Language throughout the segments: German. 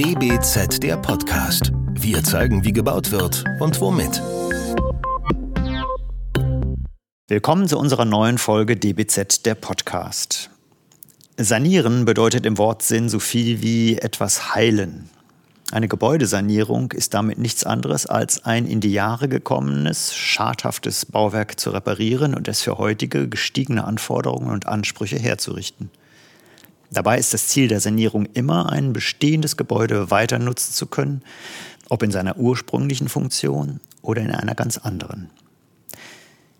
DBZ der Podcast. Wir zeigen, wie gebaut wird und womit. Willkommen zu unserer neuen Folge DBZ der Podcast. Sanieren bedeutet im Wortsinn so viel wie etwas heilen. Eine Gebäudesanierung ist damit nichts anderes als ein in die Jahre gekommenes, schadhaftes Bauwerk zu reparieren und es für heutige gestiegene Anforderungen und Ansprüche herzurichten. Dabei ist das Ziel der Sanierung immer, ein bestehendes Gebäude weiter nutzen zu können, ob in seiner ursprünglichen Funktion oder in einer ganz anderen.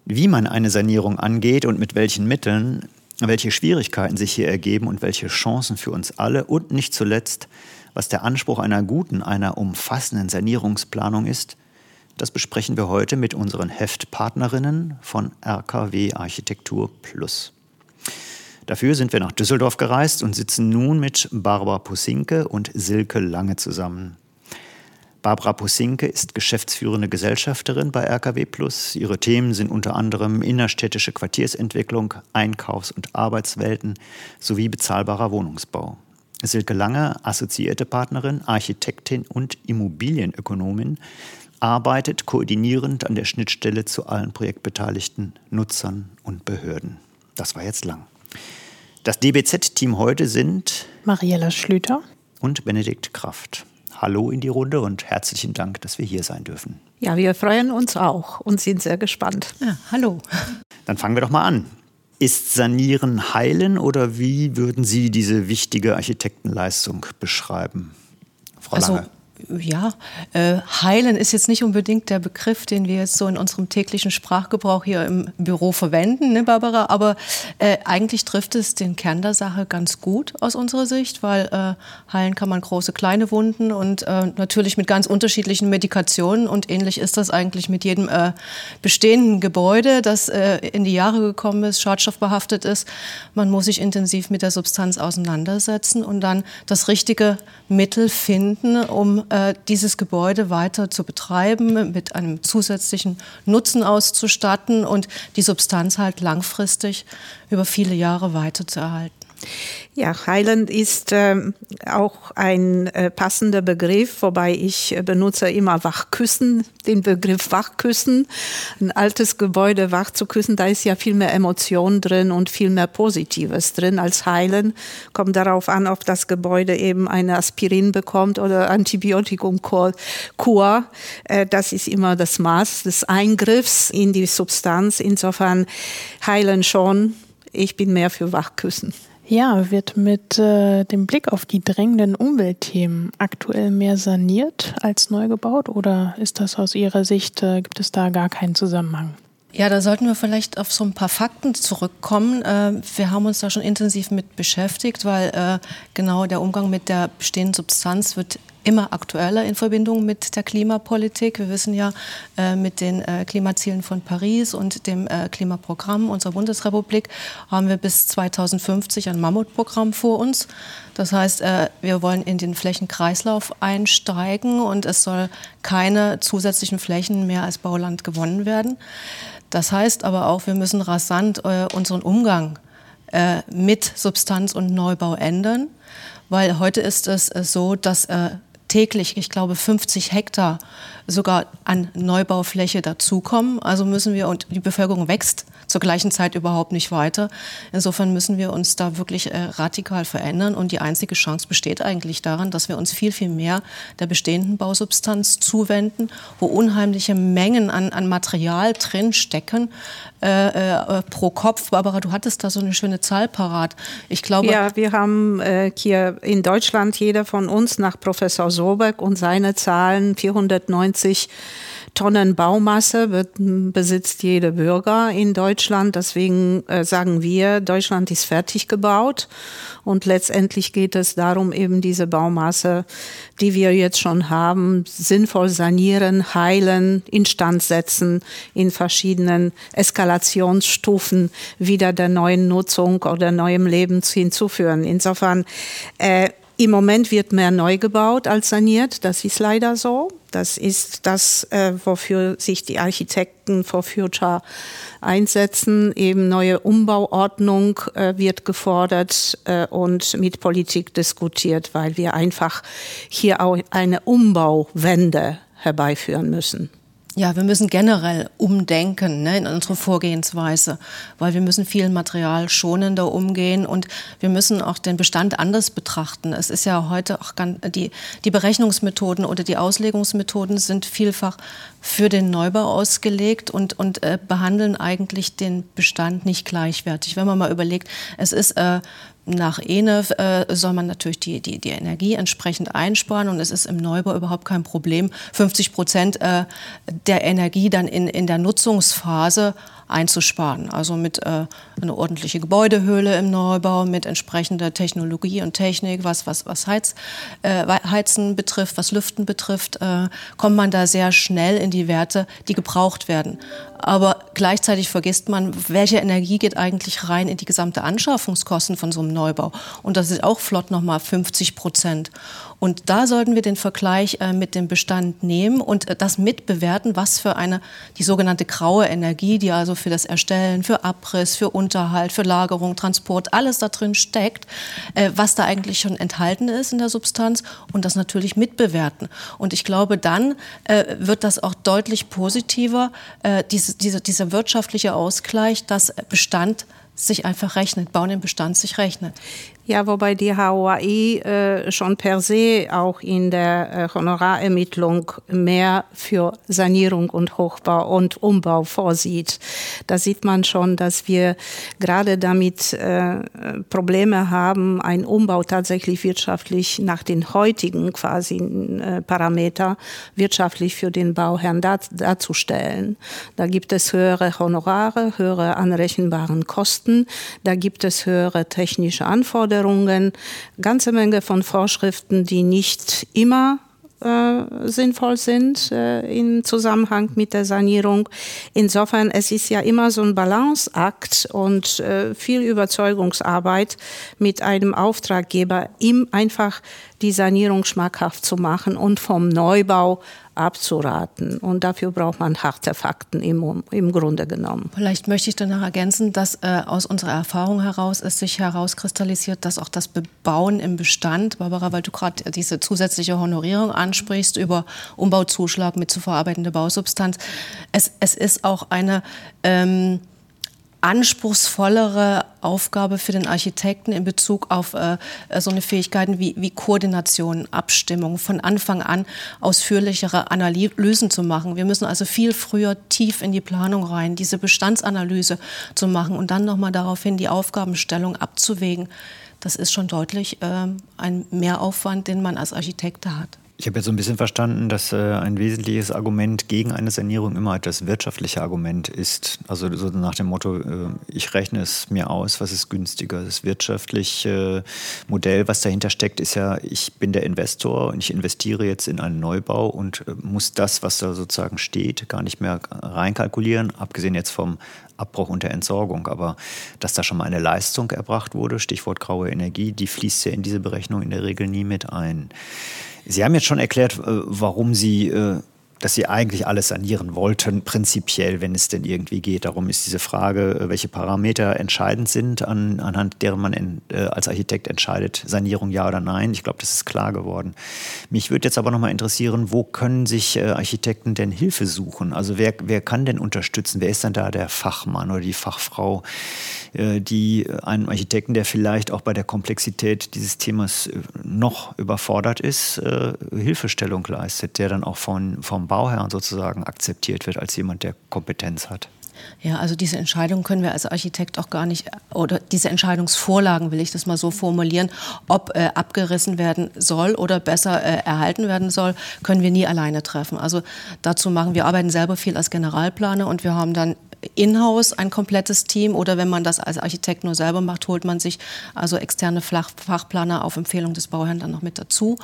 Wie man eine Sanierung angeht und mit welchen Mitteln, welche Schwierigkeiten sich hier ergeben und welche Chancen für uns alle und nicht zuletzt, was der Anspruch einer guten, einer umfassenden Sanierungsplanung ist, das besprechen wir heute mit unseren Heftpartnerinnen von RKW Architektur Plus. Dafür sind wir nach Düsseldorf gereist und sitzen nun mit Barbara Pusinke und Silke Lange zusammen. Barbara Pusinke ist geschäftsführende Gesellschafterin bei RKW Plus. Ihre Themen sind unter anderem innerstädtische Quartiersentwicklung, Einkaufs- und Arbeitswelten sowie bezahlbarer Wohnungsbau. Silke Lange, assoziierte Partnerin, Architektin und Immobilienökonomin, arbeitet koordinierend an der Schnittstelle zu allen Projektbeteiligten, Nutzern und Behörden. Das war jetzt lang. Das DBZ-Team heute sind Mariella Schlüter und Benedikt Kraft. Hallo in die Runde und herzlichen Dank, dass wir hier sein dürfen. Ja, wir freuen uns auch und sind sehr gespannt. Ja, hallo. Dann fangen wir doch mal an. Ist Sanieren heilen oder wie würden Sie diese wichtige Architektenleistung beschreiben? Frau also, Lange ja, äh, heilen ist jetzt nicht unbedingt der Begriff, den wir jetzt so in unserem täglichen Sprachgebrauch hier im Büro verwenden, ne, Barbara? Aber äh, eigentlich trifft es den Kern der Sache ganz gut aus unserer Sicht, weil äh, heilen kann man große, kleine Wunden und äh, natürlich mit ganz unterschiedlichen Medikationen. Und ähnlich ist das eigentlich mit jedem äh, bestehenden Gebäude, das äh, in die Jahre gekommen ist, schadstoffbehaftet ist. Man muss sich intensiv mit der Substanz auseinandersetzen und dann das richtige Mittel finden, um äh, dieses Gebäude weiter zu betreiben, mit einem zusätzlichen Nutzen auszustatten und die Substanz halt langfristig über viele Jahre weiter zu erhalten. Ja, heilend ist äh, auch ein äh, passender Begriff, wobei ich äh, benutze immer wachküssen, den Begriff wachküssen. Ein altes Gebäude wach zu küssen, da ist ja viel mehr Emotion drin und viel mehr Positives drin als heilen. Kommt darauf an, ob das Gebäude eben eine Aspirin bekommt oder Antibiotikumkur. Äh, das ist immer das Maß des Eingriffs in die Substanz. Insofern heilen schon. Ich bin mehr für Wachküssen. Ja, wird mit äh, dem Blick auf die drängenden Umweltthemen aktuell mehr saniert als neu gebaut oder ist das aus Ihrer Sicht, äh, gibt es da gar keinen Zusammenhang? Ja, da sollten wir vielleicht auf so ein paar Fakten zurückkommen. Äh, wir haben uns da schon intensiv mit beschäftigt, weil äh, genau der Umgang mit der bestehenden Substanz wird immer aktueller in Verbindung mit der Klimapolitik. Wir wissen ja äh, mit den äh, Klimazielen von Paris und dem äh, Klimaprogramm unserer Bundesrepublik haben wir bis 2050 ein Mammutprogramm vor uns. Das heißt, wir wollen in den Flächenkreislauf einsteigen und es soll keine zusätzlichen Flächen mehr als Bauland gewonnen werden. Das heißt aber auch, wir müssen rasant unseren Umgang mit Substanz und Neubau ändern weil heute ist es so, dass täglich, ich glaube, 50 Hektar sogar an Neubaufläche dazukommen. Also müssen wir, und die Bevölkerung wächst zur gleichen Zeit überhaupt nicht weiter. Insofern müssen wir uns da wirklich äh, radikal verändern. Und die einzige Chance besteht eigentlich daran, dass wir uns viel, viel mehr der bestehenden Bausubstanz zuwenden, wo unheimliche Mengen an, an Material drinstecken äh, äh, pro Kopf. Barbara, du hattest da so eine schöne Zahl parat. Ich glaube. Ja, wir haben äh, hier in Deutschland jeder von uns nach Professor Sobeck und seine Zahlen 490 Tonnen Baumasse besitzt jeder Bürger in Deutschland. Deswegen äh, sagen wir, Deutschland ist fertig gebaut. Und letztendlich geht es darum, eben diese Baumasse, die wir jetzt schon haben, sinnvoll sanieren, heilen, instand setzen, in verschiedenen Eskalationsstufen wieder der neuen Nutzung oder neuem Leben hinzuführen. Insofern, äh, im Moment wird mehr neu gebaut als saniert, das ist leider so. Das ist das, äh, wofür sich die Architekten for Future einsetzen. Eben neue Umbauordnung äh, wird gefordert äh, und mit Politik diskutiert, weil wir einfach hier auch eine Umbauwende herbeiführen müssen. Ja, wir müssen generell umdenken ne, in unserer Vorgehensweise, weil wir müssen viel Material schonender umgehen und wir müssen auch den Bestand anders betrachten. Es ist ja heute auch ganz, die, die Berechnungsmethoden oder die Auslegungsmethoden sind vielfach für den Neubau ausgelegt und, und äh, behandeln eigentlich den Bestand nicht gleichwertig. Wenn man mal überlegt, es ist äh, nach ENE äh, soll man natürlich die, die, die Energie entsprechend einsparen. Und es ist im Neubau überhaupt kein Problem, 50 Prozent äh, der Energie dann in, in der Nutzungsphase einzusparen. Also mit äh, einer ordentlichen Gebäudehöhle im Neubau, mit entsprechender Technologie und Technik, was, was, was Heiz, äh, Heizen betrifft, was Lüften betrifft, äh, kommt man da sehr schnell in die Werte, die gebraucht werden. Aber gleichzeitig vergisst man, welche Energie geht eigentlich rein in die gesamte Anschaffungskosten von so einem Neubau. Und das ist auch flott nochmal 50 Prozent. Und da sollten wir den Vergleich äh, mit dem Bestand nehmen und äh, das mitbewerten, was für eine, die sogenannte graue Energie, die also für das Erstellen, für Abriss, für Unterhalt, für Lagerung, Transport, alles da drin steckt, äh, was da eigentlich schon enthalten ist in der Substanz und das natürlich mitbewerten. Und ich glaube, dann äh, wird das auch deutlich positiver, äh, diese, diese, dieser wirtschaftliche Ausgleich, dass Bestand sich einfach rechnet, Bauen im Bestand sich rechnet. Ja, wobei die HOAI äh, schon per se auch in der äh, Honorarermittlung mehr für Sanierung und Hochbau und Umbau vorsieht. Da sieht man schon, dass wir gerade damit äh, Probleme haben, einen Umbau tatsächlich wirtschaftlich nach den heutigen quasi äh, Parameter wirtschaftlich für den Bauherrn dar darzustellen. Da gibt es höhere Honorare, höhere anrechenbaren Kosten, da gibt es höhere technische Anforderungen Anforderungen, ganze Menge von Vorschriften, die nicht immer äh, sinnvoll sind äh, im Zusammenhang mit der Sanierung. Insofern, es ist ja immer so ein Balanceakt und äh, viel Überzeugungsarbeit mit einem Auftraggeber, ihm einfach die Sanierung schmackhaft zu machen und vom Neubau abzuraten. Und dafür braucht man harte Fakten im, im Grunde genommen. Vielleicht möchte ich danach ergänzen, dass äh, aus unserer Erfahrung heraus es sich herauskristallisiert, dass auch das Bebauen im Bestand, Barbara, weil du gerade diese zusätzliche Honorierung ansprichst über Umbauzuschlag mit zu verarbeitender Bausubstanz, es, es ist auch eine ähm, anspruchsvollere Aufgabe für den Architekten in Bezug auf äh, so eine Fähigkeiten wie, wie Koordination, Abstimmung, von Anfang an ausführlichere Analysen zu machen. Wir müssen also viel früher tief in die Planung rein, diese Bestandsanalyse zu machen und dann nochmal daraufhin die Aufgabenstellung abzuwägen. Das ist schon deutlich äh, ein Mehraufwand, den man als Architekt hat. Ich habe jetzt so ein bisschen verstanden, dass äh, ein wesentliches Argument gegen eine Sanierung immer das wirtschaftliche Argument ist. Also so nach dem Motto, äh, ich rechne es mir aus, was ist günstiger. Das wirtschaftliche äh, Modell, was dahinter steckt, ist ja, ich bin der Investor und ich investiere jetzt in einen Neubau und äh, muss das, was da sozusagen steht, gar nicht mehr reinkalkulieren, abgesehen jetzt vom Abbruch und der Entsorgung. Aber dass da schon mal eine Leistung erbracht wurde, Stichwort graue Energie, die fließt ja in diese Berechnung in der Regel nie mit ein. Sie haben jetzt schon erklärt, äh, warum Sie äh, dass sie eigentlich alles sanieren wollten, prinzipiell, wenn es denn irgendwie geht. Darum ist diese Frage, äh, welche Parameter entscheidend sind, an, anhand deren man in, äh, als Architekt entscheidet, Sanierung ja oder nein. Ich glaube, das ist klar geworden. Mich würde jetzt aber nochmal interessieren, wo können sich äh, Architekten denn Hilfe suchen? Also wer, wer kann denn unterstützen? Wer ist denn da der Fachmann oder die Fachfrau, äh, die einem Architekten, der vielleicht auch bei der Komplexität dieses Themas äh, noch überfordert ist, äh, Hilfestellung leistet, der dann auch von, vom Bauherrn sozusagen akzeptiert wird als jemand, der Kompetenz hat. Ja, also diese Entscheidung können wir als Architekt auch gar nicht, oder diese Entscheidungsvorlagen will ich das mal so formulieren, ob äh, abgerissen werden soll oder besser äh, erhalten werden soll, können wir nie alleine treffen. Also dazu machen wir arbeiten selber viel als Generalplaner und wir haben dann in-house ein komplettes Team oder wenn man das als Architekt nur selber macht, holt man sich also externe Fachplaner auf Empfehlung des Bauherrn dann noch mit dazu.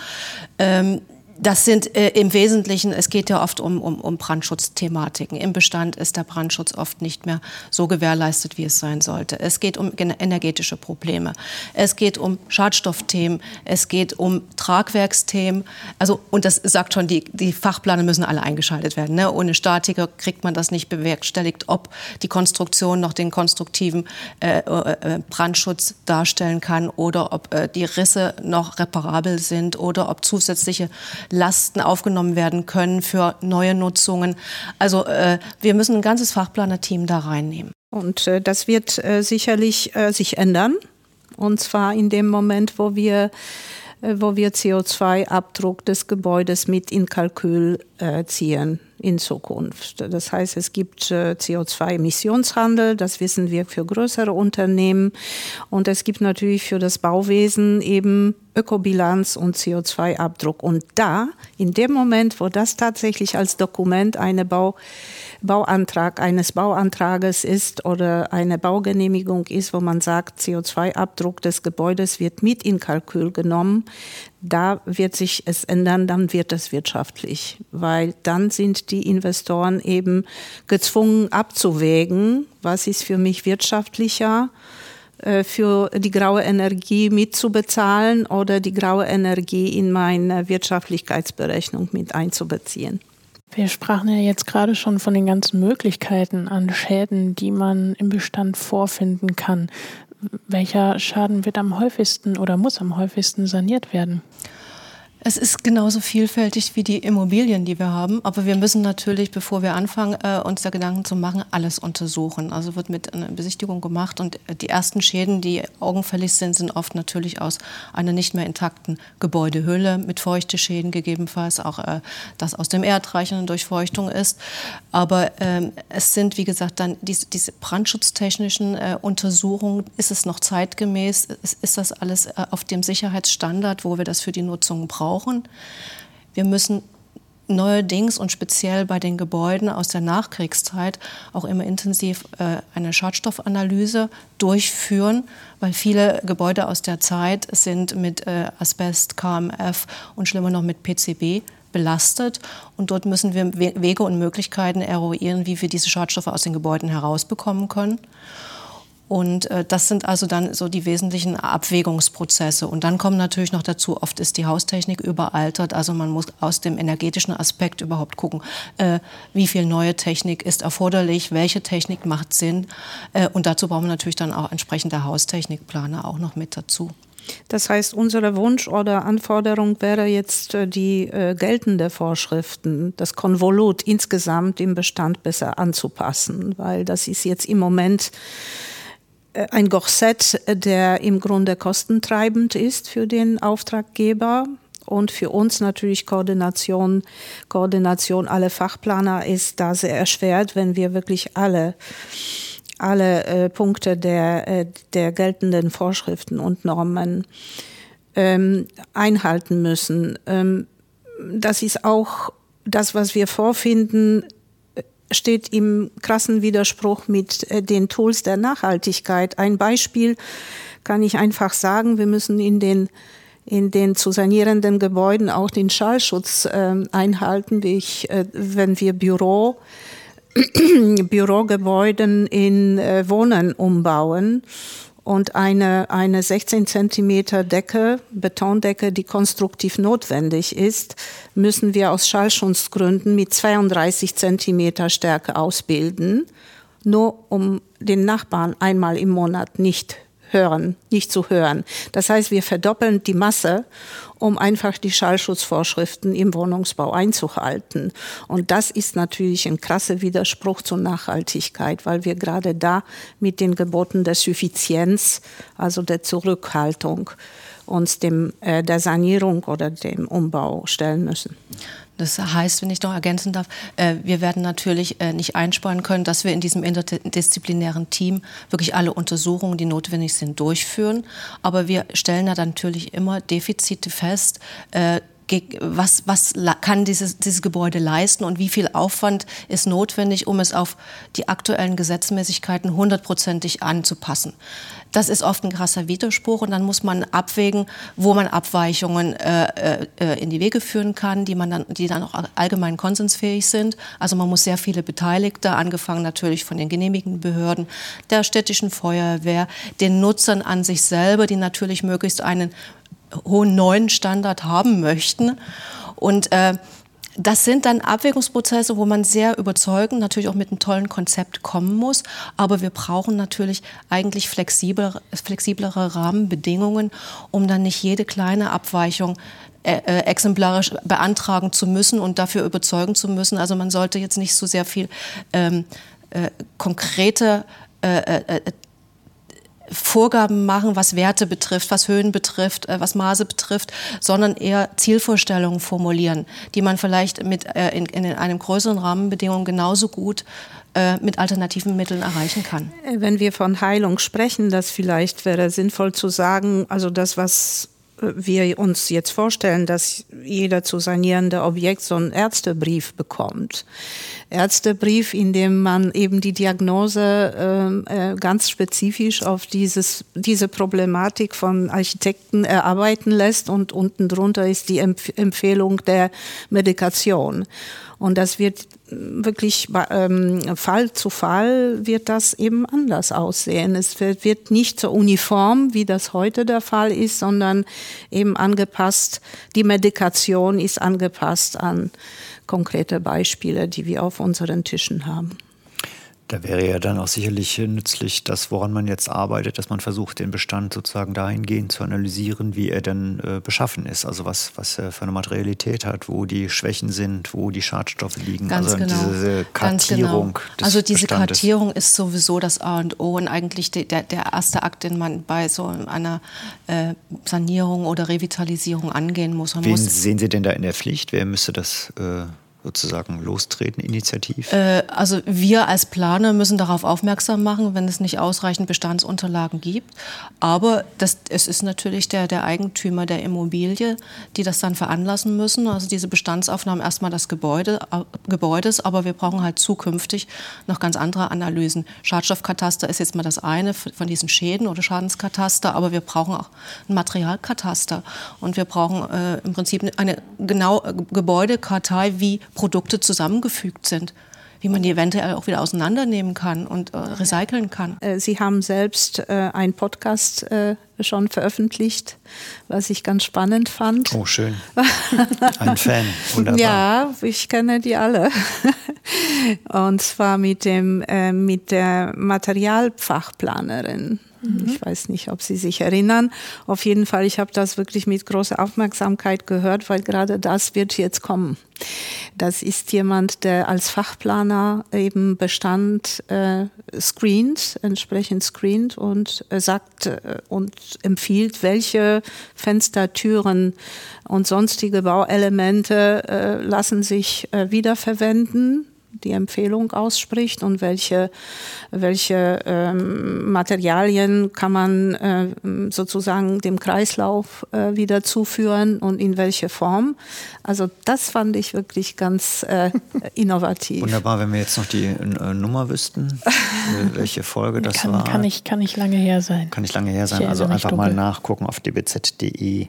Ähm, das sind äh, im Wesentlichen, es geht ja oft um, um, um Brandschutzthematiken. Im Bestand ist der Brandschutz oft nicht mehr so gewährleistet, wie es sein sollte. Es geht um energetische Probleme. Es geht um Schadstoffthemen. Es geht um Tragwerksthemen. Also, und das sagt schon, die, die Fachplaner müssen alle eingeschaltet werden. Ne? Ohne Statiker kriegt man das nicht bewerkstelligt, ob die Konstruktion noch den konstruktiven äh, äh, Brandschutz darstellen kann oder ob äh, die Risse noch reparabel sind oder ob zusätzliche Lasten aufgenommen werden können für neue Nutzungen. Also äh, wir müssen ein ganzes Fachplanerteam da reinnehmen. Und äh, das wird äh, sicherlich äh, sich ändern. Und zwar in dem Moment, wo wir äh, wo wir CO2-Abdruck des Gebäudes mit in Kalkül äh, ziehen in Zukunft. Das heißt, es gibt äh, CO2-Emissionshandel, das wissen wir für größere Unternehmen. Und es gibt natürlich für das Bauwesen eben Ökobilanz und CO2-Abdruck. Und da, in dem Moment, wo das tatsächlich als Dokument eine Bau Bauantrag eines Bauantrages ist oder eine Baugenehmigung ist, wo man sagt, CO2-Abdruck des Gebäudes wird mit in Kalkül genommen, da wird sich es ändern, dann wird es wirtschaftlich, weil dann sind die Investoren eben gezwungen abzuwägen, was ist für mich wirtschaftlicher äh, für die graue Energie mitzubezahlen oder die graue Energie in meine Wirtschaftlichkeitsberechnung mit einzubeziehen. Wir sprachen ja jetzt gerade schon von den ganzen Möglichkeiten an Schäden, die man im Bestand vorfinden kann. Welcher Schaden wird am häufigsten oder muss am häufigsten saniert werden? Es ist genauso vielfältig wie die Immobilien, die wir haben. Aber wir müssen natürlich, bevor wir anfangen, äh, uns da Gedanken zu machen, alles untersuchen. Also wird mit einer Besichtigung gemacht und die ersten Schäden, die augenfällig sind, sind oft natürlich aus einer nicht mehr intakten Gebäudehülle mit feuchte Schäden gegebenenfalls, auch äh, das aus dem Erdreich eine Durchfeuchtung ist. Aber ähm, es sind, wie gesagt, dann diese, diese brandschutztechnischen äh, Untersuchungen. Ist es noch zeitgemäß? Ist, ist das alles äh, auf dem Sicherheitsstandard, wo wir das für die Nutzung brauchen? Brauchen. Wir müssen neuerdings und speziell bei den Gebäuden aus der Nachkriegszeit auch immer intensiv äh, eine Schadstoffanalyse durchführen, weil viele Gebäude aus der Zeit sind mit äh, Asbest, KMF und schlimmer noch mit PCB belastet. Und dort müssen wir Wege und Möglichkeiten eruieren, wie wir diese Schadstoffe aus den Gebäuden herausbekommen können. Und äh, das sind also dann so die wesentlichen Abwägungsprozesse. Und dann kommen natürlich noch dazu, oft ist die Haustechnik überaltert. Also man muss aus dem energetischen Aspekt überhaupt gucken, äh, wie viel neue Technik ist erforderlich, welche Technik macht Sinn. Äh, und dazu brauchen wir natürlich dann auch entsprechende Haustechnikplaner auch noch mit dazu. Das heißt, unser Wunsch oder Anforderung wäre jetzt äh, die äh, geltende Vorschriften, das Konvolut insgesamt im Bestand besser anzupassen, weil das ist jetzt im Moment ein Korsett, der im Grunde kostentreibend ist für den Auftraggeber. Und für uns natürlich Koordination, Koordination aller Fachplaner ist da sehr erschwert, wenn wir wirklich alle, alle äh, Punkte der, äh, der geltenden Vorschriften und Normen ähm, einhalten müssen. Ähm, das ist auch das, was wir vorfinden, steht im krassen Widerspruch mit äh, den Tools der Nachhaltigkeit. Ein Beispiel kann ich einfach sagen, wir müssen in den in den zu sanierenden Gebäuden auch den Schallschutz äh, einhalten, wie ich, äh, wenn wir Büro, Bürogebäuden in äh, Wohnen umbauen und eine, eine 16 Zentimeter Decke, Betondecke, die konstruktiv notwendig ist, müssen wir aus Schallschutzgründen mit 32 Zentimeter Stärke ausbilden, nur um den Nachbarn einmal im Monat nicht hören, nicht zu hören. Das heißt, wir verdoppeln die Masse um einfach die Schallschutzvorschriften im Wohnungsbau einzuhalten. Und das ist natürlich ein krasser Widerspruch zur Nachhaltigkeit, weil wir gerade da mit den Geboten der Suffizienz, also der Zurückhaltung, uns dem, äh, der Sanierung oder dem Umbau stellen müssen. Das heißt, wenn ich noch ergänzen darf, äh, wir werden natürlich äh, nicht einsparen können, dass wir in diesem interdisziplinären Team wirklich alle Untersuchungen, die notwendig sind, durchführen. Aber wir stellen da natürlich immer Defizite fest, äh, was, was kann dieses, dieses Gebäude leisten und wie viel Aufwand ist notwendig, um es auf die aktuellen Gesetzmäßigkeiten hundertprozentig anzupassen. Das ist oft ein krasser Widerspruch und dann muss man abwägen, wo man Abweichungen äh, äh, in die Wege führen kann, die, man dann, die dann auch allgemein konsensfähig sind. Also man muss sehr viele Beteiligte, angefangen natürlich von den genehmigenden Behörden, der städtischen Feuerwehr, den Nutzern an sich selber, die natürlich möglichst einen hohen neuen Standard haben möchten. Und äh, das sind dann Abwägungsprozesse, wo man sehr überzeugend, natürlich auch mit einem tollen Konzept kommen muss. Aber wir brauchen natürlich eigentlich flexiblere, flexiblere Rahmenbedingungen, um dann nicht jede kleine Abweichung äh, äh, exemplarisch beantragen zu müssen und dafür überzeugen zu müssen. Also man sollte jetzt nicht so sehr viel ähm, äh, konkrete äh, äh Vorgaben machen, was Werte betrifft, was Höhen betrifft, äh, was Maße betrifft, sondern eher Zielvorstellungen formulieren, die man vielleicht mit, äh, in, in einem größeren Rahmenbedingungen genauso gut äh, mit alternativen Mitteln erreichen kann. Wenn wir von Heilung sprechen, das vielleicht wäre sinnvoll zu sagen, also das, was wir uns jetzt vorstellen, dass jeder zu sanierende Objekt so einen Ärztebrief bekommt. Ärztebrief, in dem man eben die Diagnose äh, äh, ganz spezifisch auf dieses, diese Problematik von Architekten erarbeiten lässt und unten drunter ist die Empf Empfehlung der Medikation. Und das wird wirklich ähm, Fall zu Fall wird das eben anders aussehen. Es wird, wird nicht so uniform, wie das heute der Fall ist, sondern eben angepasst. Die Medikation ist angepasst an konkrete Beispiele, die wir auf unseren Tischen haben. Da wäre ja dann auch sicherlich nützlich, das, woran man jetzt arbeitet, dass man versucht, den Bestand sozusagen dahingehend zu analysieren, wie er denn äh, beschaffen ist. Also was, was er für eine Materialität hat, wo die Schwächen sind, wo die Schadstoffe liegen. Ganz also genau. diese Kartierung. Ganz genau. also diese Bestandes. Kartierung ist sowieso das A und O und eigentlich der, der erste Akt, den man bei so einer äh, Sanierung oder Revitalisierung angehen muss. Man Wen muss sehen Sie denn da in der Pflicht? Wer müsste das äh sozusagen lostreten, initiativ? Äh, also wir als Planer müssen darauf aufmerksam machen, wenn es nicht ausreichend Bestandsunterlagen gibt. Aber das, es ist natürlich der, der Eigentümer der Immobilie, die das dann veranlassen müssen. Also diese Bestandsaufnahmen erstmal des Gebäude, Gebäudes, aber wir brauchen halt zukünftig noch ganz andere Analysen. Schadstoffkataster ist jetzt mal das eine von diesen Schäden oder Schadenskataster, aber wir brauchen auch ein Materialkataster und wir brauchen äh, im Prinzip eine genau Gebäudekartei, wie Produkte zusammengefügt sind wie man die eventuell auch wieder auseinandernehmen kann und äh, recyceln kann. Äh, Sie haben selbst äh, einen Podcast äh, schon veröffentlicht, was ich ganz spannend fand. Oh, schön. Ein Fan. Wunderbar. Ja, ich kenne die alle. Und zwar mit, dem, äh, mit der Materialfachplanerin. Mhm. Ich weiß nicht, ob Sie sich erinnern. Auf jeden Fall, ich habe das wirklich mit großer Aufmerksamkeit gehört, weil gerade das wird jetzt kommen. Das ist jemand, der als Fachplaner eben Bestand äh, screent, entsprechend screent und äh, sagt äh, und empfiehlt, welche Fenster, Türen und sonstige Bauelemente äh, lassen sich äh, wiederverwenden die Empfehlung ausspricht und welche, welche ähm, Materialien kann man äh, sozusagen dem Kreislauf äh, wieder zuführen und in welche Form. Also das fand ich wirklich ganz äh, innovativ. Wunderbar, wenn wir jetzt noch die äh, Nummer wüssten, welche Folge das kann, war. Kann nicht, kann nicht lange her sein. Kann nicht lange her sein, also einfach mal nachgucken auf dbz.de. Ja.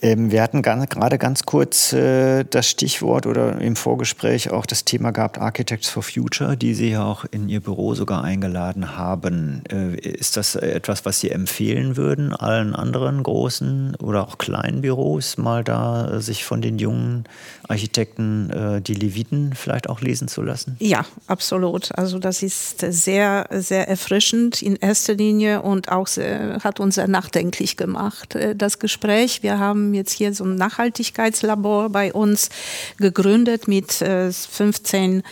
Ähm, wir hatten gerade ganz kurz äh, das Stichwort oder im Vorgespräch auch das Thema gehabt, Architects for Future, die Sie ja auch in Ihr Büro sogar eingeladen haben. Äh, ist das etwas, was Sie empfehlen würden, allen anderen großen oder auch kleinen Büros, mal da äh, sich von den jungen Architekten die Leviten vielleicht auch lesen zu lassen? Ja, absolut. Also das ist sehr, sehr erfrischend in erster Linie und auch sehr, hat uns sehr nachdenklich gemacht, das Gespräch. Wir haben haben jetzt hier so ein Nachhaltigkeitslabor bei uns gegründet mit 15 äh,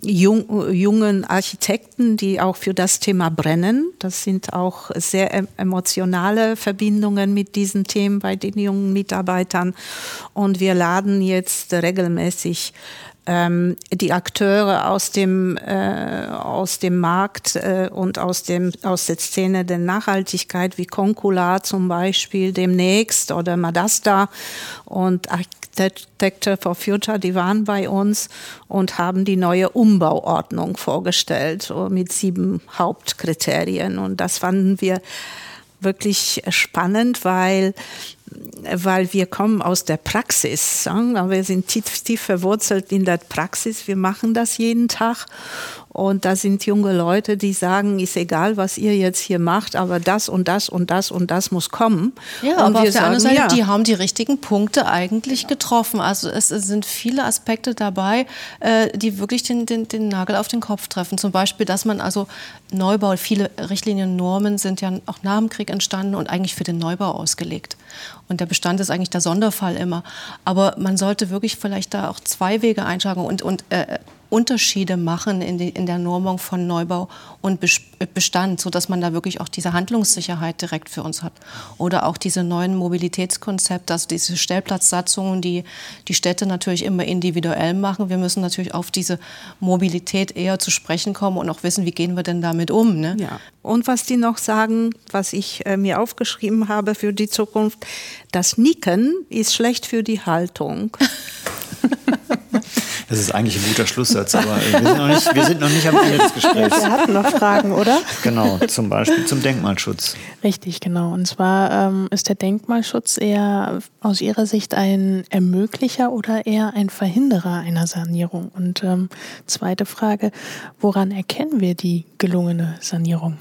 jung, jungen Architekten, die auch für das Thema brennen. Das sind auch sehr emotionale Verbindungen mit diesen Themen bei den jungen Mitarbeitern. Und wir laden jetzt regelmäßig ähm, die Akteure aus dem, äh, aus dem Markt äh, und aus, dem, aus der Szene der Nachhaltigkeit wie Concula zum Beispiel demnächst oder Madasta und Architecture for Future, die waren bei uns und haben die neue Umbauordnung vorgestellt mit sieben Hauptkriterien. Und das fanden wir wirklich spannend, weil weil wir kommen aus der Praxis. Wir sind tief, tief verwurzelt in der Praxis. Wir machen das jeden Tag. Und da sind junge Leute, die sagen, ist egal, was ihr jetzt hier macht, aber das und das und das und das muss kommen. Ja, und aber auf der sagen, anderen Seite, ja. die haben die richtigen Punkte eigentlich getroffen. Also es, sind viele Aspekte dabei, äh, die wirklich den, den, den Nagel auf den Kopf treffen. Zum Beispiel, dass man also Neubau, viele Richtlinien, Normen sind ja auch nach dem Krieg entstanden und eigentlich für den Neubau ausgelegt. Und der Bestand ist eigentlich der Sonderfall immer. Aber man sollte wirklich vielleicht da auch zwei Wege einschlagen und, und äh, Unterschiede machen in, die, in der Normung von Neubau und Bestand, sodass man da wirklich auch diese Handlungssicherheit direkt für uns hat. Oder auch diese neuen Mobilitätskonzepte, also diese Stellplatzsatzungen, die die Städte natürlich immer individuell machen. Wir müssen natürlich auf diese Mobilität eher zu sprechen kommen und auch wissen, wie gehen wir denn damit um. Ne? Ja. Und was die noch sagen, was ich äh, mir aufgeschrieben habe für die Zukunft, das Nicken ist schlecht für die Haltung. Das ist eigentlich ein guter Schlusssatz, aber wir sind noch nicht, wir sind noch nicht am Ende des Gesprächs. Wir hatten noch Fragen, oder? Genau, zum Beispiel zum Denkmalschutz. Richtig, genau. Und zwar ähm, ist der Denkmalschutz eher aus Ihrer Sicht ein Ermöglicher oder eher ein Verhinderer einer Sanierung? Und ähm, zweite Frage, woran erkennen wir die gelungene Sanierung?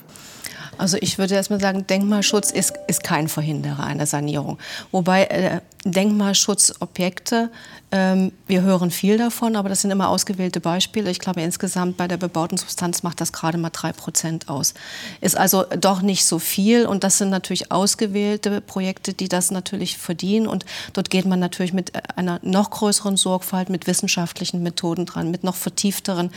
Also ich würde erstmal sagen, Denkmalschutz ist, ist kein Verhinderer einer Sanierung. Wobei äh, Denkmalschutzobjekte ähm, wir hören viel davon, aber das sind immer ausgewählte Beispiele. Ich glaube, insgesamt bei der bebauten Substanz macht das gerade mal drei Prozent aus. Ist also doch nicht so viel und das sind natürlich ausgewählte Projekte, die das natürlich verdienen und dort geht man natürlich mit einer noch größeren Sorgfalt, mit wissenschaftlichen Methoden dran, mit noch vertiefteren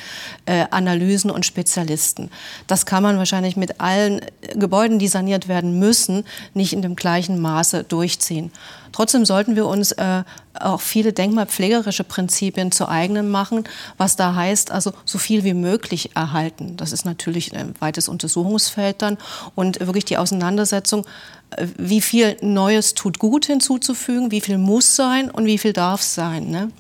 äh, Analysen und Spezialisten. Das kann man wahrscheinlich mit allen Gebäuden, die saniert werden müssen, nicht in dem gleichen Maße durchziehen. Trotzdem sollten wir uns äh, auch viele denkmalpflegerische Prinzipien zu eigenen machen, was da heißt, also so viel wie möglich erhalten. Das ist natürlich ein weites Untersuchungsfeld dann und wirklich die Auseinandersetzung, äh, wie viel Neues tut gut hinzuzufügen, wie viel muss sein und wie viel darf sein. Ne?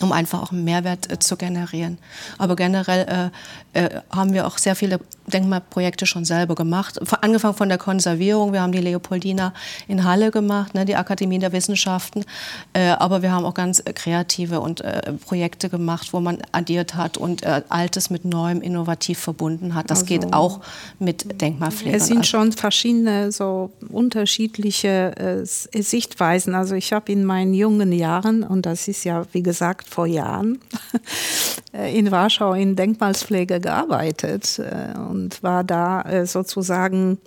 um einfach auch einen Mehrwert äh, zu generieren. Aber generell äh, äh, haben wir auch sehr viele Denkmalprojekte schon selber gemacht. Angefangen von der Konservierung, wir haben die Leopoldina in Halle gemacht, ne, die Akademie der Wissenschaften. Äh, aber wir haben auch ganz äh, kreative und, äh, Projekte gemacht, wo man addiert hat und Altes mit Neuem innovativ verbunden hat. Das also, geht auch mit Denkmalpflege. Es sind schon verschiedene so unterschiedliche Sichtweisen. Also ich habe in meinen jungen Jahren, und das ist ja wie gesagt vor Jahren äh, in Warschau in Denkmalspflege gearbeitet äh, und war da äh, sozusagen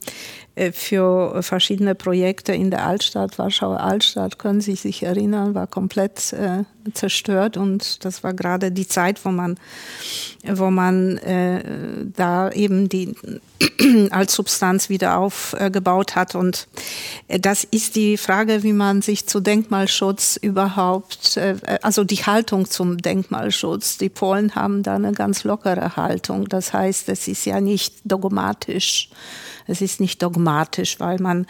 für verschiedene Projekte in der Altstadt, Warschauer Altstadt, können Sie sich erinnern, war komplett äh, zerstört und das war gerade die Zeit, wo man, wo man äh, da eben die als Substanz wieder aufgebaut hat. Und äh, das ist die Frage, wie man sich zu Denkmalschutz überhaupt, äh, also die Haltung zum Denkmalschutz. Die Polen haben da eine ganz lockere Haltung. Das heißt, es ist ja nicht dogmatisch. Es ist nicht dogmatisch, weil man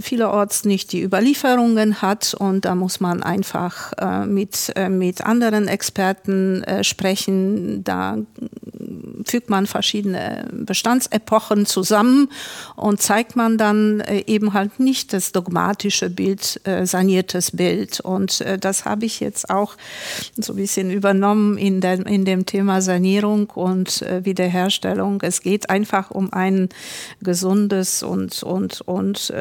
vielerorts nicht die Überlieferungen hat und da muss man einfach äh, mit, äh, mit anderen Experten äh, sprechen. Da fügt man verschiedene Bestandsepochen zusammen und zeigt man dann äh, eben halt nicht das dogmatische Bild, äh, saniertes Bild. Und äh, das habe ich jetzt auch so ein bisschen übernommen in, der, in dem Thema Sanierung und Wiederherstellung. Es geht einfach um ein gesundes und, und, und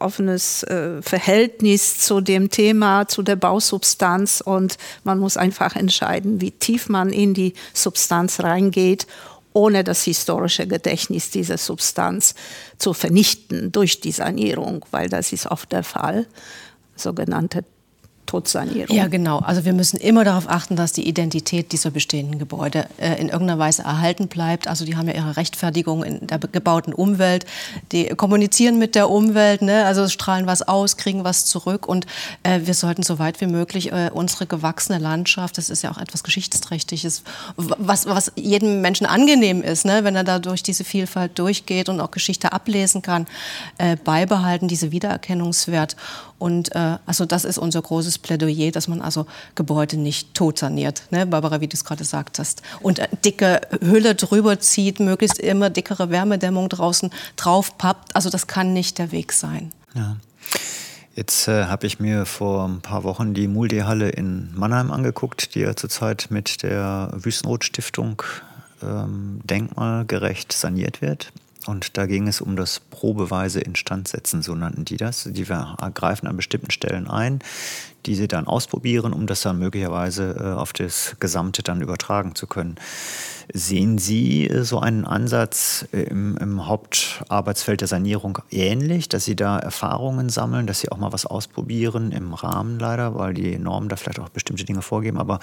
offenes Verhältnis zu dem Thema, zu der Bausubstanz und man muss einfach entscheiden, wie tief man in die Substanz reingeht, ohne das historische Gedächtnis dieser Substanz zu vernichten durch die Sanierung, weil das ist oft der Fall, sogenannte Putzsanierung. Ja, genau. Also wir müssen immer darauf achten, dass die Identität dieser bestehenden Gebäude äh, in irgendeiner Weise erhalten bleibt. Also die haben ja ihre Rechtfertigung in der gebauten Umwelt. Die kommunizieren mit der Umwelt, ne? also strahlen was aus, kriegen was zurück. Und äh, wir sollten so weit wie möglich äh, unsere gewachsene Landschaft, das ist ja auch etwas Geschichtsträchtiges, was, was jedem Menschen angenehm ist, ne? wenn er da durch diese Vielfalt durchgeht und auch Geschichte ablesen kann, äh, beibehalten, diese Wiedererkennungswert. Und äh, also das ist unser großes Plädoyer, dass man also Gebäude nicht tot saniert, ne? Barbara, wie du es gerade gesagt hast. Und äh, dicke Hülle drüber zieht, möglichst immer dickere Wärmedämmung draußen drauf pappt. Also das kann nicht der Weg sein. Ja. Jetzt äh, habe ich mir vor ein paar Wochen die Mulde-Halle in Mannheim angeguckt, die ja zurzeit mit der Wüstenrot-Stiftung ähm, denkmalgerecht saniert wird. Und da ging es um das probeweise Instandsetzen, so nannten die das. Die wir greifen an bestimmten Stellen ein, die sie dann ausprobieren, um das dann möglicherweise äh, auf das Gesamte dann übertragen zu können. Sehen Sie äh, so einen Ansatz äh, im, im, Hauptarbeitsfeld der Sanierung ähnlich, dass Sie da Erfahrungen sammeln, dass Sie auch mal was ausprobieren, im Rahmen leider, weil die Normen da vielleicht auch bestimmte Dinge vorgeben, aber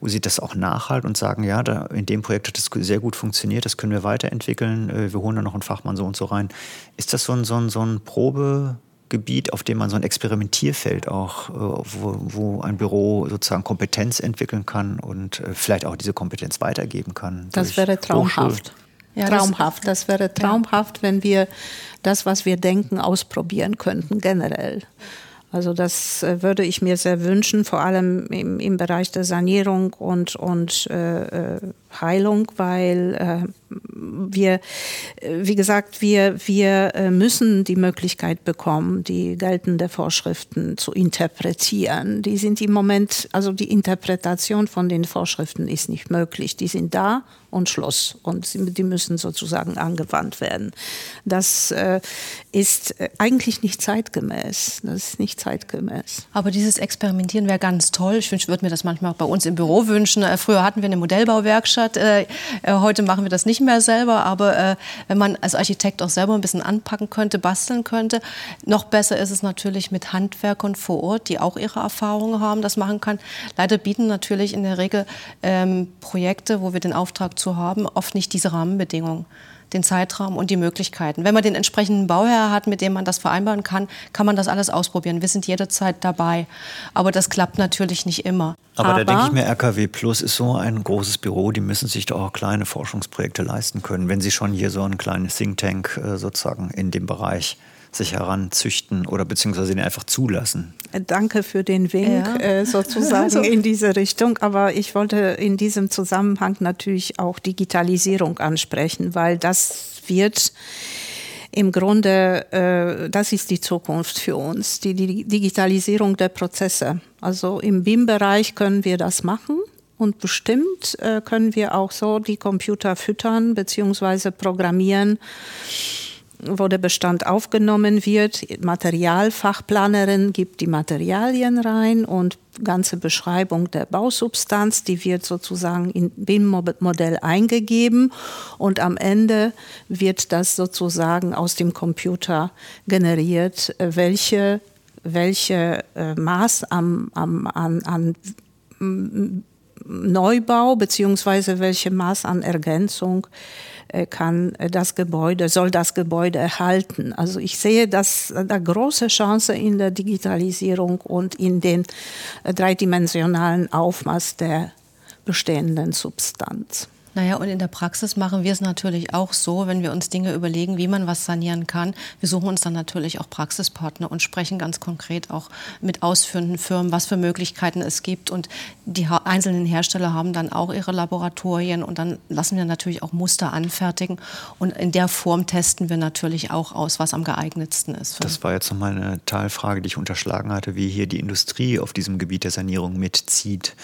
wo Sie das auch nachhalten und sagen, ja, da in dem Projekt hat das sehr gut funktioniert, das können wir weiterentwickeln, wir holen da noch einen Fachmann so und so rein. Ist das so ein, so ein, so ein Probe- Gebiet, auf dem man so ein Experimentierfeld auch, äh, wo, wo ein Büro sozusagen Kompetenz entwickeln kann und äh, vielleicht auch diese Kompetenz weitergeben kann. Das wäre traumhaft. Ja, traumhaft. Das, das wäre traumhaft, ja. wenn wir das, was wir denken, ausprobieren könnten, generell. Also das äh, würde ich mir sehr wünschen, vor allem im, im Bereich der Sanierung und, und äh Heilung, weil äh, wir, wie gesagt, wir, wir äh, müssen die Möglichkeit bekommen, die geltenden Vorschriften zu interpretieren. Die sind im Moment, also die Interpretation von den Vorschriften ist nicht möglich. Die sind da und Schluss. Und die müssen sozusagen angewandt werden. Das äh, ist eigentlich nicht zeitgemäß. Das ist nicht zeitgemäß. Aber dieses Experimentieren wäre ganz toll. Ich würde mir das manchmal auch bei uns im Büro wünschen. Äh, früher hatten wir eine Modellbauwerkstatt. Äh, heute machen wir das nicht mehr selber. Aber wenn man als Architekt auch selber ein bisschen anpacken könnte, basteln könnte, noch besser ist es natürlich mit Handwerkern vor Ort, die auch ihre Erfahrungen haben, das machen kann. Leider bieten natürlich in der Regel ähm, Projekte, wo wir den Auftrag zu haben, oft nicht diese Rahmenbedingungen den Zeitraum und die Möglichkeiten. Wenn man den entsprechenden Bauherr hat, mit dem man das vereinbaren kann, kann man das alles ausprobieren. Wir sind jederzeit dabei. Aber das klappt natürlich nicht immer. Aber, Aber da denke ich mir, RKW Plus ist so ein großes Büro, die müssen sich doch auch kleine Forschungsprojekte leisten können, wenn sie schon hier so ein kleines Think Tank äh, sozusagen in dem Bereich sich heranzüchten oder beziehungsweise den einfach zulassen. Danke für den Wink ja. äh, sozusagen also. in diese Richtung. Aber ich wollte in diesem Zusammenhang natürlich auch Digitalisierung ansprechen, weil das wird im Grunde, äh, das ist die Zukunft für uns, die, die Digitalisierung der Prozesse. Also im BIM-Bereich können wir das machen. Und bestimmt äh, können wir auch so die Computer füttern bzw. programmieren, wo der Bestand aufgenommen wird. Materialfachplanerin gibt die Materialien rein und ganze Beschreibung der Bausubstanz, die wird sozusagen in BIM-Modell eingegeben und am Ende wird das sozusagen aus dem Computer generiert, welche, welche äh, Maß am, am, an, an Neubau beziehungsweise welche Maß an Ergänzung kann das Gebäude, soll das Gebäude erhalten. Also ich sehe das eine große Chance in der Digitalisierung und in den äh, dreidimensionalen Aufmaß der bestehenden Substanz. Naja, und in der Praxis machen wir es natürlich auch so, wenn wir uns Dinge überlegen, wie man was sanieren kann. Wir suchen uns dann natürlich auch Praxispartner und sprechen ganz konkret auch mit ausführenden Firmen, was für Möglichkeiten es gibt. Und die einzelnen Hersteller haben dann auch ihre Laboratorien und dann lassen wir natürlich auch Muster anfertigen. Und in der Form testen wir natürlich auch aus, was am geeignetsten ist. Das war jetzt noch mal eine Teilfrage, die ich unterschlagen hatte, wie hier die Industrie auf diesem Gebiet der Sanierung mitzieht.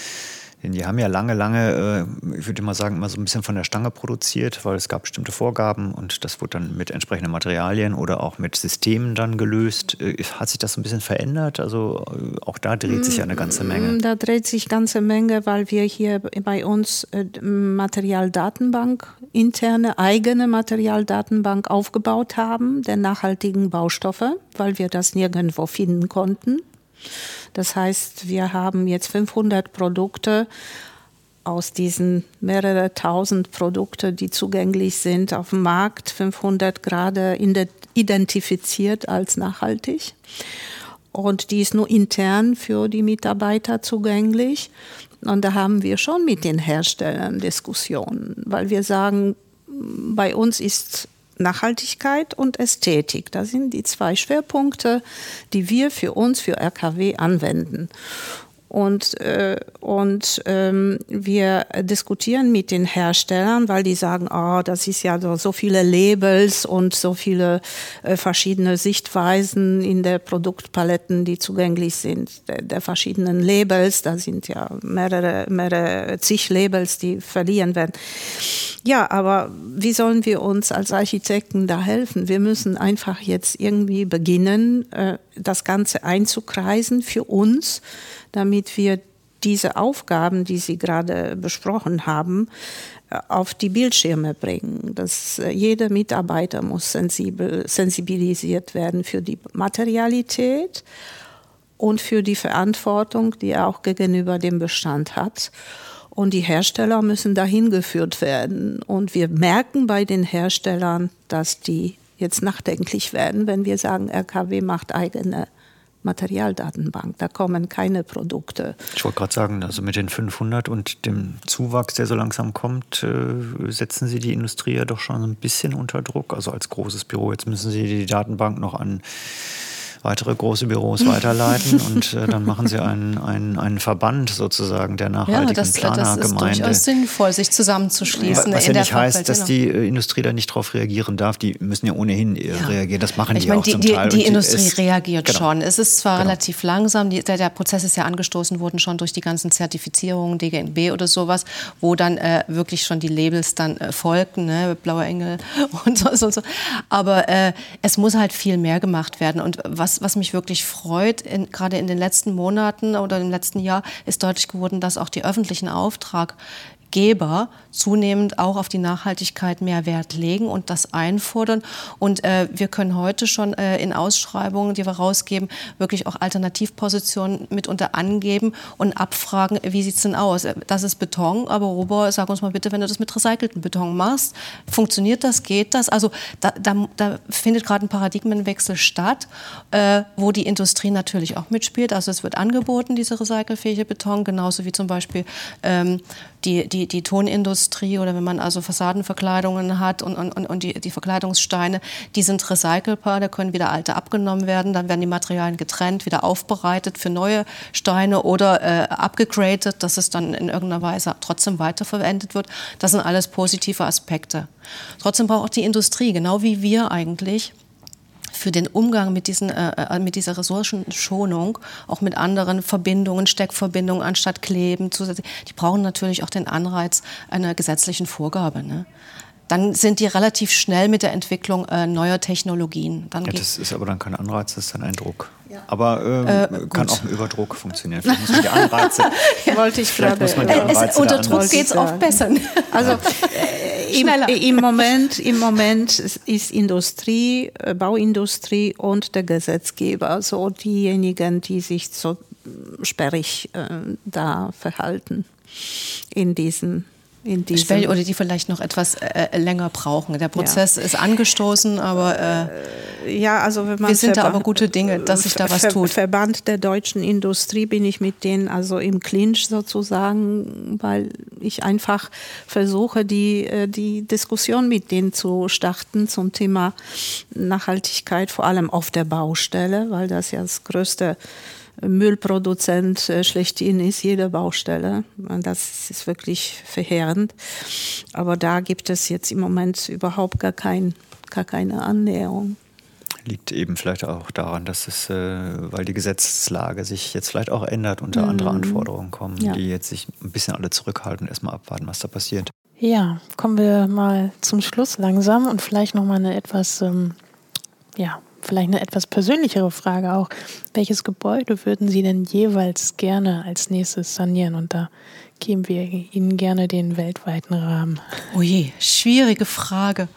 Denn die haben ja lange, lange, äh, ich würde mal sagen, immer so ein bisschen von der Stange produziert, weil es gab bestimmte Vorgaben und das wurde dann mit entsprechenden Materialien oder auch mit Systemen dann gelöst. Äh, hat sich das ein bisschen verändert? Also äh, auch da dreht sich ja eine ganze Menge. Mm, da dreht sich ganze Menge, weil wir hier bei uns Materialdatenbank, interne eigene Materialdatenbank aufgebaut haben, der nachhaltigen Baustoffe, weil wir das nirgendwo finden konnten Das heißt, wir haben jetzt 500 Produkte aus diesen mehrere tausend Produkte, die zugänglich sind auf dem Markt, 500 gerade identifiziert als nachhaltig. Und die ist nur intern für die Mitarbeiter zugänglich. Und da haben wir schon mit den Herstellern Diskussionen, weil wir sagen, bei uns ist Nachhaltigkeit und Ästhetik. Das sind die zwei Schwerpunkte, die wir für uns, für RKW anwenden. Und, äh, und ähm, wir diskutieren mit den Herstellern, weil die sagen, oh, das ist ja so, so viele Labels und so viele äh, verschiedene Sichtweisen in der Produktpaletten, die zugänglich sind, der, der, verschiedenen Labels. Da sind ja mehrere, mehrere zig Labels, die verliehen werden. Ja, aber wie sollen wir uns als Architekten da helfen? Wir müssen einfach jetzt irgendwie beginnen, äh, das Ganze einzukreisen für uns damit wir diese Aufgaben, die Sie gerade besprochen haben, äh, auf die Bildschirme bringen. Dass äh, jeder Mitarbeiter muss sensibel, sensibilisiert werden für die Materialität und für die Verantwortung, die er auch gegenüber dem Bestand hat. Und die Hersteller müssen dahin geführt werden. Und wir merken bei den Herstellern, dass die jetzt nachdenklich werden, wenn wir sagen, RKW macht eigene Materialdatenbank. Da kommen keine Produkte. Ich wollte gerade sagen, also mit den 500 und dem Zuwachs, der so langsam kommt, äh, setzen Sie die Industrie ja doch schon ein bisschen unter Druck. Also als großes Büro, jetzt müssen Sie die Datenbank noch an weitere große Büros weiterleiten und äh, dann machen sie einen, einen, einen Verband sozusagen der nachhaltigen ja, das, Planergemeinde. Das ist durchaus sinnvoll, sich zusammenzuschließen. Was ja nicht heißt, dass die äh, Industrie da nicht darauf reagieren darf. Die müssen ja ohnehin äh, ja. reagieren. Das machen ich die meine, auch die, zum die, Teil. Die, die Industrie ist, reagiert genau. schon. Es ist zwar genau. relativ langsam, die, der, der, Prozess ist ja angestoßen worden schon durch die ganzen Zertifizierungen, DGNB oder sowas, wo dann äh, wirklich schon die Labels dann äh, folgten, ne? Blauer Engel und so. Und so. Aber äh, es muss halt viel mehr gemacht werden. Und was, was mich wirklich freut, in, gerade in den letzten Monaten oder im letzten Jahr ist deutlich geworden, dass auch die öffentlichen Auftrag Geber zunehmend auch auf die Nachhaltigkeit mehr Wert legen und das einfordern. Und äh, wir können heute schon äh, in Ausschreibungen, die wir rausgeben, wirklich auch Alternativpositionen mitunter angeben und abfragen, wie sieht es denn aus? Das ist Beton, aber Robo, sag uns mal bitte, wenn du das mit recyceltem Beton machst, funktioniert das, geht das? Also da, da, da findet gerade ein Paradigmenwechsel statt, äh, wo die Industrie natürlich auch mitspielt. Also es wird angeboten, diese recycelfähige Beton, genauso wie zum Beispiel ähm, die, die, die Tonindustrie oder wenn man also Fassadenverkleidungen hat und, und, und die, die Verkleidungssteine, die sind recycelbar, da können wieder alte abgenommen werden, dann werden die Materialien getrennt, wieder aufbereitet für neue Steine oder äh, abgegradet, dass es dann in irgendeiner Weise trotzdem weiterverwendet wird. Das sind alles positive Aspekte. Trotzdem braucht auch die Industrie, genau wie wir eigentlich, für den Umgang mit, diesen, äh, äh, mit dieser Ressourcenschonung, auch mit anderen Verbindungen, Steckverbindungen anstatt Kleben, zusätzlich, die brauchen natürlich auch den Anreiz einer gesetzlichen Vorgabe. Ne? Dann sind die relativ schnell mit der Entwicklung äh, neuer Technologien. Dann ja, das ist aber dann kein Anreiz, das ist dann ein Druck. Ja. Aber ähm, äh, kann auch über Druck funktionieren. Vielleicht muss man die Anreize. ja. Wollte ich gerade. Äh, unter Druck geht es oft besser. Also äh, im, im, Moment, im Moment ist Industrie, äh, Bauindustrie und der Gesetzgeber so diejenigen, die sich so sperrig äh, da verhalten in diesem in diesem oder die vielleicht noch etwas äh, äh, länger brauchen. Der Prozess ja. ist angestoßen, aber äh, ja, also wenn man wir sind da aber gute Dinge, dass sich da was Ver tut. Verband der deutschen Industrie bin ich mit denen also im Clinch sozusagen, weil ich einfach versuche, die, äh, die Diskussion mit denen zu starten zum Thema Nachhaltigkeit, vor allem auf der Baustelle, weil das ja das größte Müllproduzent äh, schlechthin ist, jede Baustelle. Das ist wirklich verheerend. Aber da gibt es jetzt im Moment überhaupt gar, kein, gar keine Annäherung liegt eben vielleicht auch daran, dass es, äh, weil die Gesetzeslage sich jetzt vielleicht auch ändert und da mhm. andere Anforderungen kommen, ja. die jetzt sich ein bisschen alle zurückhalten, erstmal abwarten, was da passiert. Ja, kommen wir mal zum Schluss langsam und vielleicht nochmal eine etwas ähm, ja, vielleicht eine etwas persönlichere Frage auch. Welches Gebäude würden Sie denn jeweils gerne als nächstes sanieren? Und da geben wir Ihnen gerne den weltweiten Rahmen. Oh je, schwierige Frage.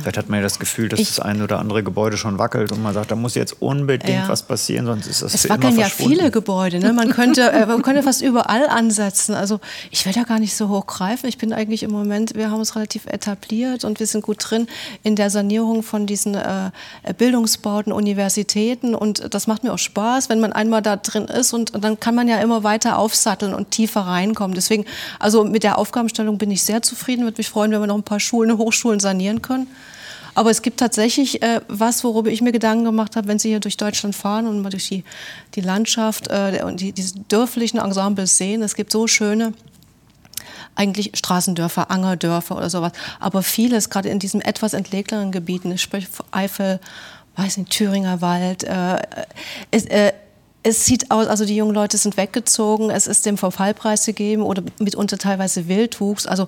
Vielleicht hat man ja das Gefühl, dass das eine oder andere Gebäude schon wackelt und man sagt, da muss jetzt unbedingt ja. was passieren, sonst ist das es für wackeln immer ja viele Gebäude. Ne? Man, könnte, äh, man könnte fast überall ansetzen. Also ich will da gar nicht so hoch greifen. Ich bin eigentlich im Moment, wir haben uns relativ etabliert und wir sind gut drin in der Sanierung von diesen äh, Bildungsbauten, Universitäten und das macht mir auch Spaß, wenn man einmal da drin ist und, und dann kann man ja immer weiter aufsatteln und tiefer reinkommen. Deswegen, also mit der Aufgabenstellung bin ich sehr zufrieden. Würde mich freuen, wenn wir noch ein paar Schulen, Hochschulen sanieren können. Aber es gibt tatsächlich äh, was, worüber ich mir Gedanken gemacht habe, wenn Sie hier durch Deutschland fahren und mal durch die, die Landschaft äh, und die, diese dörflichen Ensembles sehen. Es gibt so schöne eigentlich Straßendörfer, Angerdörfer oder sowas. Aber vieles, gerade in diesen etwas entlegeneren Gebieten, sprich Eifel, weiß nicht, Thüringer Wald, äh, ist, äh, es sieht aus, also die jungen Leute sind weggezogen, es ist dem Verfallpreis gegeben oder mitunter teilweise Wildwuchs. Also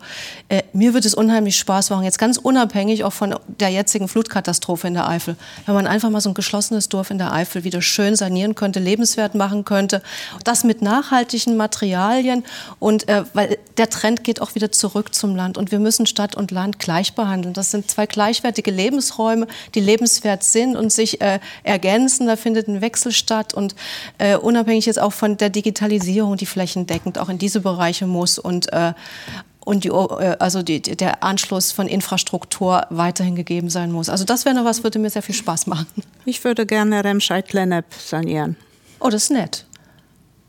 äh, mir wird es unheimlich Spaß machen, jetzt ganz unabhängig auch von der jetzigen Flutkatastrophe in der Eifel, wenn man einfach mal so ein geschlossenes Dorf in der Eifel wieder schön sanieren könnte, lebenswert machen könnte. Das mit nachhaltigen Materialien und äh, weil der Trend geht auch wieder zurück zum Land und wir müssen Stadt und Land gleich behandeln. Das sind zwei gleichwertige Lebensräume, die lebenswert sind und sich äh, ergänzen. Da findet ein Wechsel statt und äh, unabhängig jetzt auch von der Digitalisierung, die flächendeckend auch in diese Bereiche muss und äh, und die, äh, also die, der Anschluss von Infrastruktur weiterhin gegeben sein muss. Also das wäre noch was, würde mir sehr viel Spaß machen. Ich würde gerne Remscheid-Lennep sanieren. Oh, das ist nett.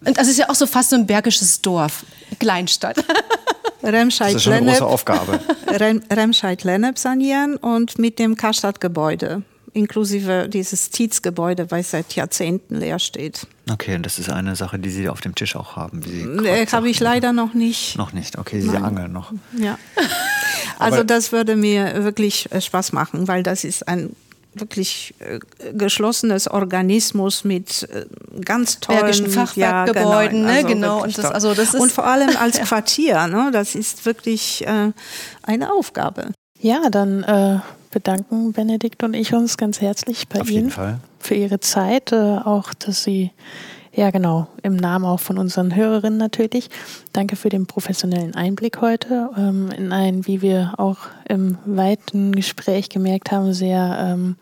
Und das ist ja auch so fast so ein bergisches Dorf, Kleinstadt. Remscheid das ist eine große Aufgabe. Rem, Remscheid-Lennep sanieren und mit dem Karstadt-Gebäude inklusive dieses Tietz-Gebäude, weil es seit Jahrzehnten leer steht. Okay, und das ist eine Sache, die Sie auf dem Tisch auch haben. Äh, Habe ich leider noch nicht. Noch nicht, okay, Sie Nein. angeln noch. Ja. Also das würde mir wirklich äh, Spaß machen, weil das ist ein wirklich äh, geschlossenes Organismus mit äh, ganz tollen Bergischen Fachwerkgebäuden, ja, genau, ne? genau. Und, das, also das ist und vor allem als Quartier, ne? das ist wirklich äh, eine Aufgabe. Ja, dann äh, bedanken Benedikt und ich uns ganz herzlich bei Auf Ihnen für Ihre Zeit, äh, auch dass Sie ja, genau. Im Namen auch von unseren Hörerinnen natürlich. Danke für den professionellen Einblick heute ähm, in ein, wie wir auch im weiten Gespräch gemerkt haben, sehr ähm,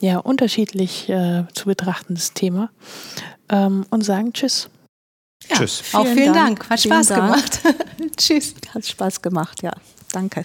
ja, unterschiedlich äh, zu betrachtendes Thema. Ähm, und sagen Tschüss. Ja, tschüss. Auch vielen, vielen Dank. Dank. Hat vielen Spaß Dank. gemacht. tschüss. Hat Spaß gemacht, ja. Danke.